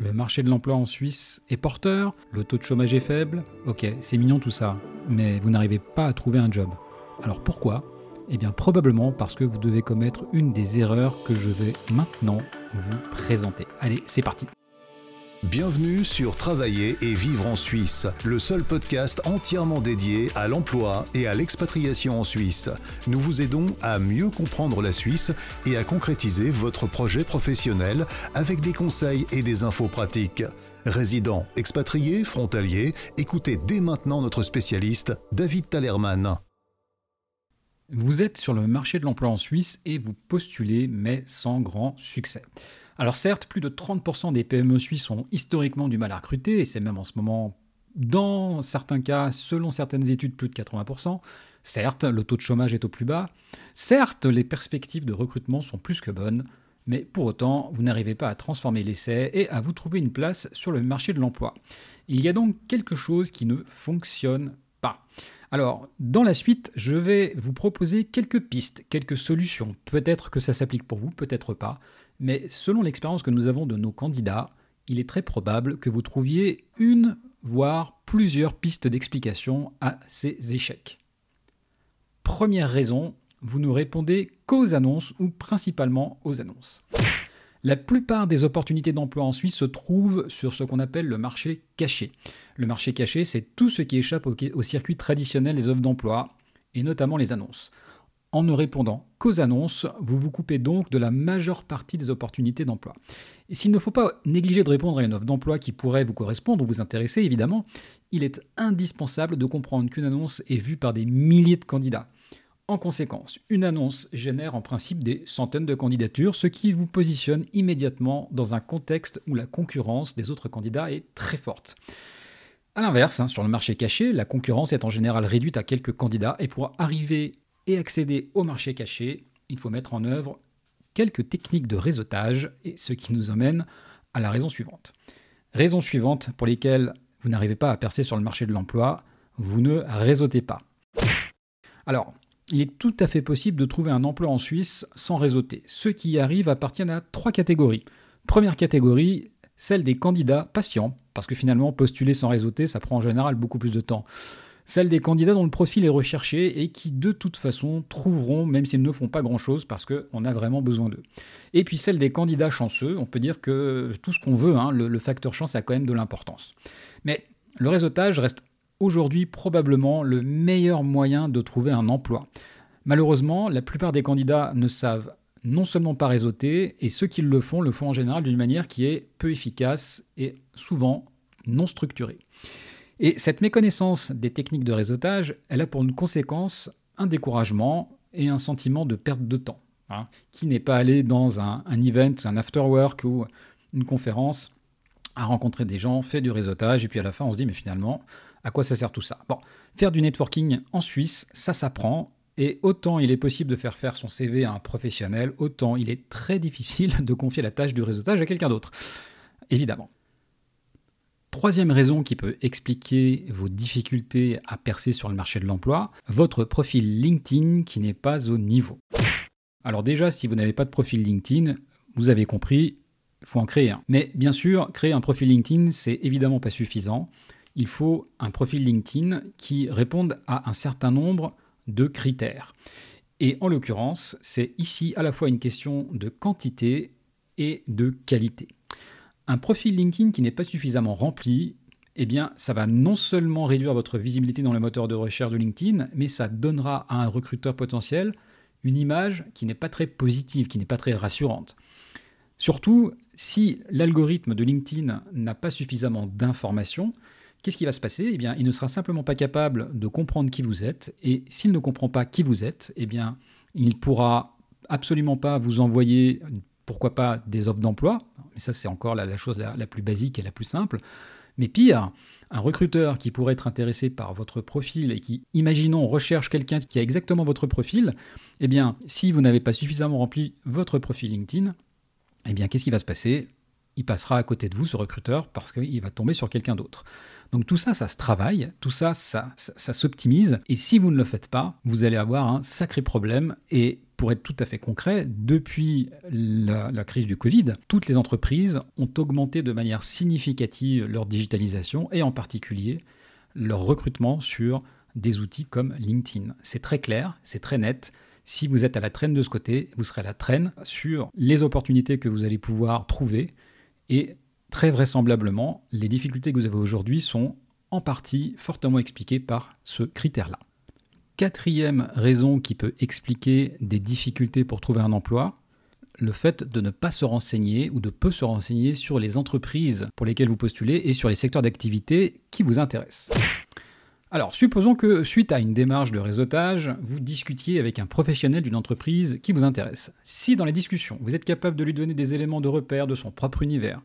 Le marché de l'emploi en Suisse est porteur, le taux de chômage est faible. Ok, c'est mignon tout ça, mais vous n'arrivez pas à trouver un job. Alors pourquoi? Eh bien probablement parce que vous devez commettre une des erreurs que je vais maintenant vous présenter. Allez, c'est parti. Bienvenue sur Travailler et vivre en Suisse, le seul podcast entièrement dédié à l'emploi et à l'expatriation en Suisse. Nous vous aidons à mieux comprendre la Suisse et à concrétiser votre projet professionnel avec des conseils et des infos pratiques. Résidents, expatriés, frontaliers, écoutez dès maintenant notre spécialiste, David Talerman. Vous êtes sur le marché de l'emploi en Suisse et vous postulez, mais sans grand succès. Alors certes, plus de 30% des PME suisses ont historiquement du mal à recruter, et c'est même en ce moment, dans certains cas, selon certaines études, plus de 80%. Certes, le taux de chômage est au plus bas. Certes, les perspectives de recrutement sont plus que bonnes. Mais pour autant, vous n'arrivez pas à transformer l'essai et à vous trouver une place sur le marché de l'emploi. Il y a donc quelque chose qui ne fonctionne pas. Alors, dans la suite, je vais vous proposer quelques pistes, quelques solutions. Peut-être que ça s'applique pour vous, peut-être pas. Mais selon l'expérience que nous avons de nos candidats, il est très probable que vous trouviez une, voire plusieurs pistes d'explication à ces échecs. Première raison, vous ne répondez qu'aux annonces ou principalement aux annonces. La plupart des opportunités d'emploi en Suisse se trouvent sur ce qu'on appelle le marché caché. Le marché caché, c'est tout ce qui échappe au, circuit traditionnel des offres d'emploi, et notamment les annonces. En ne répondant qu'aux annonces, vous vous coupez donc de la majeure partie des opportunités d'emploi. Et s'il ne faut pas négliger de répondre à une offre d'emploi qui pourrait vous correspondre ou vous intéresser, évidemment, il est indispensable de comprendre qu'une annonce est vue par des milliers de candidats. En conséquence, une annonce génère en principe des centaines de candidatures, ce qui vous positionne immédiatement dans un contexte où la concurrence des autres candidats est très forte. A l'inverse, hein, sur le marché caché, la concurrence est en général réduite à quelques candidats et pour arriver et accéder au marché caché, il faut mettre en œuvre quelques techniques de réseautage, et ce qui nous emmène à la raison suivante. Raison suivante pour lesquelles vous n'arrivez pas à percer sur le marché de l'emploi, vous ne réseautez pas. Alors, il est tout à fait possible de trouver un emploi en Suisse sans réseauter. Ceux qui y arrivent appartiennent à trois catégories. Première catégorie, celle des candidats patients, parce que finalement, postuler sans réseauter, ça prend en général beaucoup plus de temps celle des candidats dont le profil est recherché et qui de toute façon trouveront, même s'ils ne font pas grand-chose, parce qu'on a vraiment besoin d'eux. Et puis celle des candidats chanceux, on peut dire que tout ce qu'on veut, hein, le, le facteur chance a quand même de l'importance. Mais le réseautage reste aujourd'hui probablement le meilleur moyen de trouver un emploi. Malheureusement, la plupart des candidats ne savent non seulement pas réseauter, et ceux qui le font le font en général d'une manière qui est peu efficace et souvent non structurée. Et cette méconnaissance des techniques de réseautage, elle a pour une conséquence un découragement et un sentiment de perte de temps. Hein. qui n'est pas allé dans un, event, un after work ou une conférence, à rencontrer des gens, fait du réseautage, et puis à la fin on se dit mais finalement, à quoi ça sert tout ça? Bon, faire du networking en Suisse, ça s'apprend, et autant il est possible de faire faire son CV à un professionnel, autant il est très difficile de confier la tâche du réseautage à quelqu'un d'autre. Évidemment. Troisième raison qui peut expliquer vos difficultés à percer sur le marché de l'emploi, votre profil LinkedIn qui n'est pas au niveau. Alors déjà, si vous n'avez pas de profil LinkedIn, vous avez compris, il faut en créer un. Mais bien sûr, créer un profil LinkedIn, c'est évidemment pas suffisant. Il faut un profil LinkedIn qui réponde à un certain nombre de critères. Et en l'occurrence, c'est ici à la fois une question de quantité et de qualité. Un profil LinkedIn qui n'est pas suffisamment rempli, eh bien, ça va non seulement réduire votre visibilité dans le moteur de recherche de LinkedIn, mais ça donnera à un recruteur potentiel une image qui n'est pas très positive, qui n'est pas très rassurante. Surtout, si l'algorithme de LinkedIn n'a pas suffisamment d'informations, qu'est-ce qui va se passer? Eh bien, il ne sera simplement pas capable de comprendre qui vous êtes, et s'il ne comprend pas qui vous êtes, eh bien, il ne pourra absolument pas vous envoyer pourquoi pas des offres d'emploi, mais ça c'est encore la, chose la, plus basique et la plus simple. Mais pire, un recruteur qui pourrait être intéressé par votre profil et qui, imaginons, recherche quelqu'un qui a exactement votre profil, eh bien, si vous n'avez pas suffisamment rempli votre profil LinkedIn, eh bien, qu'est-ce qui va se passer? Il passera à côté de vous, ce recruteur, parce qu'il va tomber sur quelqu'un d'autre. Donc tout ça, ça se travaille, tout ça, ça, ça s'optimise, et si vous ne le faites pas, vous allez avoir un sacré problème, et Pour être tout à fait concret, depuis la, crise du Covid, toutes les entreprises ont augmenté de manière significative leur digitalisation et en particulier leur recrutement sur des outils comme LinkedIn. C'est très clair, c'est très net. Si vous êtes à la traîne de ce côté, vous serez à la traîne sur les opportunités que vous allez pouvoir trouver et très vraisemblablement, les difficultés que vous avez aujourd'hui sont en partie fortement expliquées par ce critère-là. Quatrième raison qui peut expliquer des difficultés pour trouver un emploi, le fait de ne pas se renseigner ou de peu se renseigner sur les entreprises pour lesquelles vous postulez et sur les secteurs d'activité qui vous intéressent. Alors, supposons que suite à une démarche de réseautage, vous discutiez avec un professionnel d'une entreprise qui vous intéresse. Si dans la discussion, vous êtes capable de lui donner des éléments de repère de son propre univers,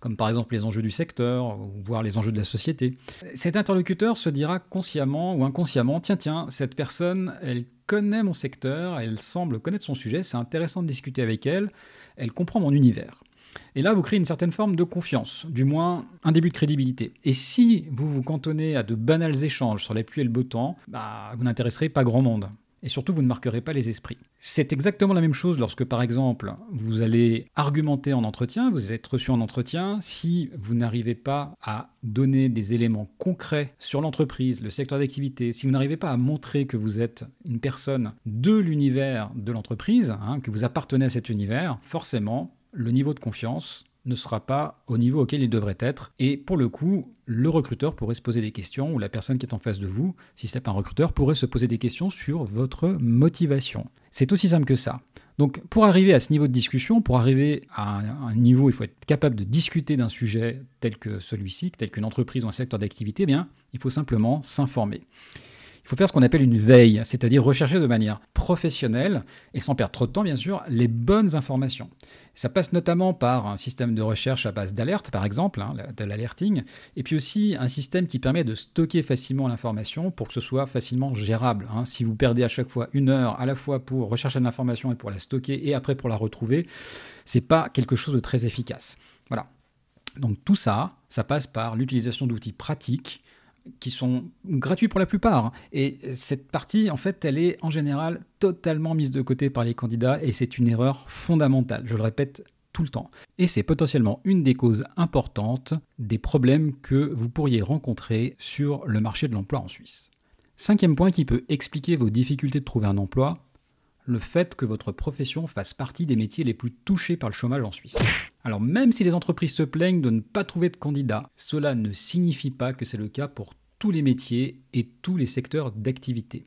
comme par exemple les enjeux du secteur, voire les enjeux de la société, cet interlocuteur se dira consciemment ou inconsciemment, tiens, tiens, cette personne, elle connaît mon secteur, elle semble connaître son sujet, c'est intéressant de discuter avec elle, elle comprend mon univers. Et là, vous créez une certaine forme de confiance, du moins un début de crédibilité. Et si vous vous cantonnez à de banals échanges sur la pluie et le beau temps, bah, vous n'intéresserez pas grand monde. Et surtout, vous ne marquerez pas les esprits. C'est exactement la même chose lorsque, par exemple, vous allez argumenter en entretien, vous êtes reçu en entretien, si vous n'arrivez pas à donner des éléments concrets sur l'entreprise, le secteur d'activité, si vous n'arrivez pas à montrer que vous êtes une personne de l'univers de l'entreprise, hein, que vous appartenez à cet univers, forcément, le niveau de confiance ne sera pas au niveau auquel il devrait être. Et pour le coup, le recruteur pourrait se poser des questions, ou la personne qui est en face de vous, si c'est pas un recruteur, pourrait se poser des questions sur votre motivation. C'est aussi simple que ça. Donc pour arriver à ce niveau de discussion, pour arriver à un niveau, il faut être capable de discuter d'un sujet tel que celui-ci, tel qu'une entreprise ou un secteur d'activité, eh bien, il faut simplement s'informer. Il faut faire ce qu'on appelle une veille, c'est-à-dire rechercher de manière professionnelle et sans perdre trop de temps, bien sûr, les bonnes informations. Ça passe notamment par un système de recherche à base d'alerte, par exemple, hein, de l'alerting, et puis aussi un système qui permet de stocker facilement l'information pour que ce soit facilement gérable. Hein. Si vous perdez à chaque fois une heure à la fois pour rechercher l'information et pour la stocker et après pour la retrouver, c'est pas quelque chose de très efficace. Voilà. Donc tout ça, ça passe par l'utilisation d'outils pratiques qui sont gratuits pour la plupart. Et cette partie, en fait, elle est en général totalement mise de côté par les candidats et c'est une erreur fondamentale. Je le répète tout le temps. Et c'est potentiellement une des causes importantes des problèmes que vous pourriez rencontrer sur le marché de l'emploi en Suisse. Cinquième point qui peut expliquer vos difficultés de trouver un emploi, le fait que votre profession fasse partie des métiers les plus touchés par le chômage en Suisse. Alors même si les entreprises se plaignent de ne pas trouver de candidats, cela ne signifie pas que c'est le cas pour tous les métiers et tous les secteurs d'activité.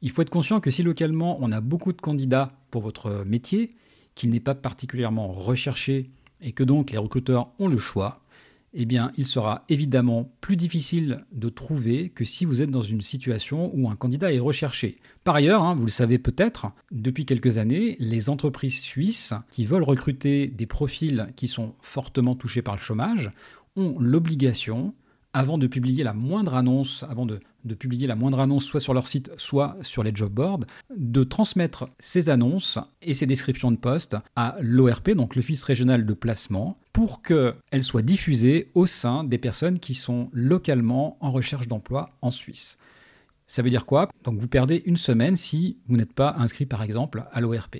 Il faut être conscient que si localement on a beaucoup de candidats pour votre métier, qu'il n'est pas particulièrement recherché et que donc les recruteurs ont le choix, eh bien, il sera évidemment plus difficile de trouver que si vous êtes dans une situation où un candidat est recherché. Par ailleurs, hein, vous le savez peut-être, depuis quelques années, les entreprises suisses qui veulent recruter des profils qui sont fortement touchés par le chômage ont l'obligation avant de publier la moindre annonce, avant de, publier la moindre annonce soit sur leur site, soit sur les job boards, de transmettre ces annonces et ces descriptions de poste à l'ORP, donc l'Office régional de placement, pour qu'elles soient diffusées au sein des personnes qui sont localement en recherche d'emploi en Suisse. Ça veut dire quoi? Donc vous perdez une semaine si vous n'êtes pas inscrit par exemple à l'ORP.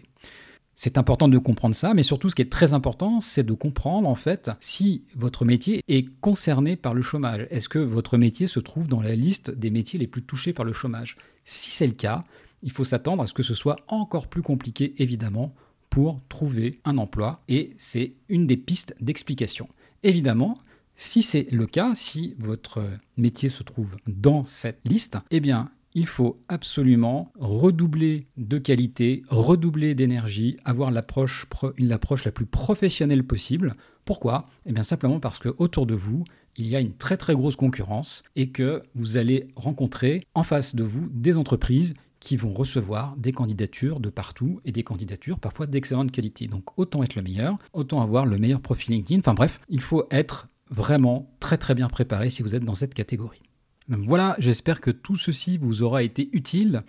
C'est important de comprendre ça, mais surtout ce qui est très important, c'est de comprendre en fait si votre métier est concerné par le chômage. Est-ce que votre métier se trouve dans la liste des métiers les plus touchés par le chômage? Si c'est le cas, il faut s'attendre à ce que ce soit encore plus compliqué évidemment pour trouver un emploi et c'est une des pistes d'explication. Évidemment, si c'est le cas, si votre métier se trouve dans cette liste, eh bien, il faut absolument redoubler de qualité, redoubler d'énergie, avoir l'approche, la plus professionnelle possible. Pourquoi? Eh bien simplement parce que autour de vous, il y a une très très grosse concurrence et que vous allez rencontrer en face de vous des entreprises qui vont recevoir des candidatures de partout et des candidatures parfois d'excellente qualité. Donc autant être le meilleur, autant avoir le meilleur profil LinkedIn. Enfin bref, il faut être vraiment très très bien préparé si vous êtes dans cette catégorie. Voilà, j'espère que tout ceci vous aura été utile.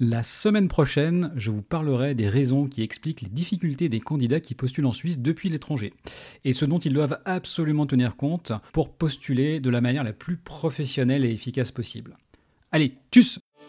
La semaine prochaine, je vous parlerai des raisons qui expliquent les difficultés des candidats qui postulent en Suisse depuis l'étranger et ce dont ils doivent absolument tenir compte pour postuler de la manière la plus professionnelle et efficace possible. Allez, tchuss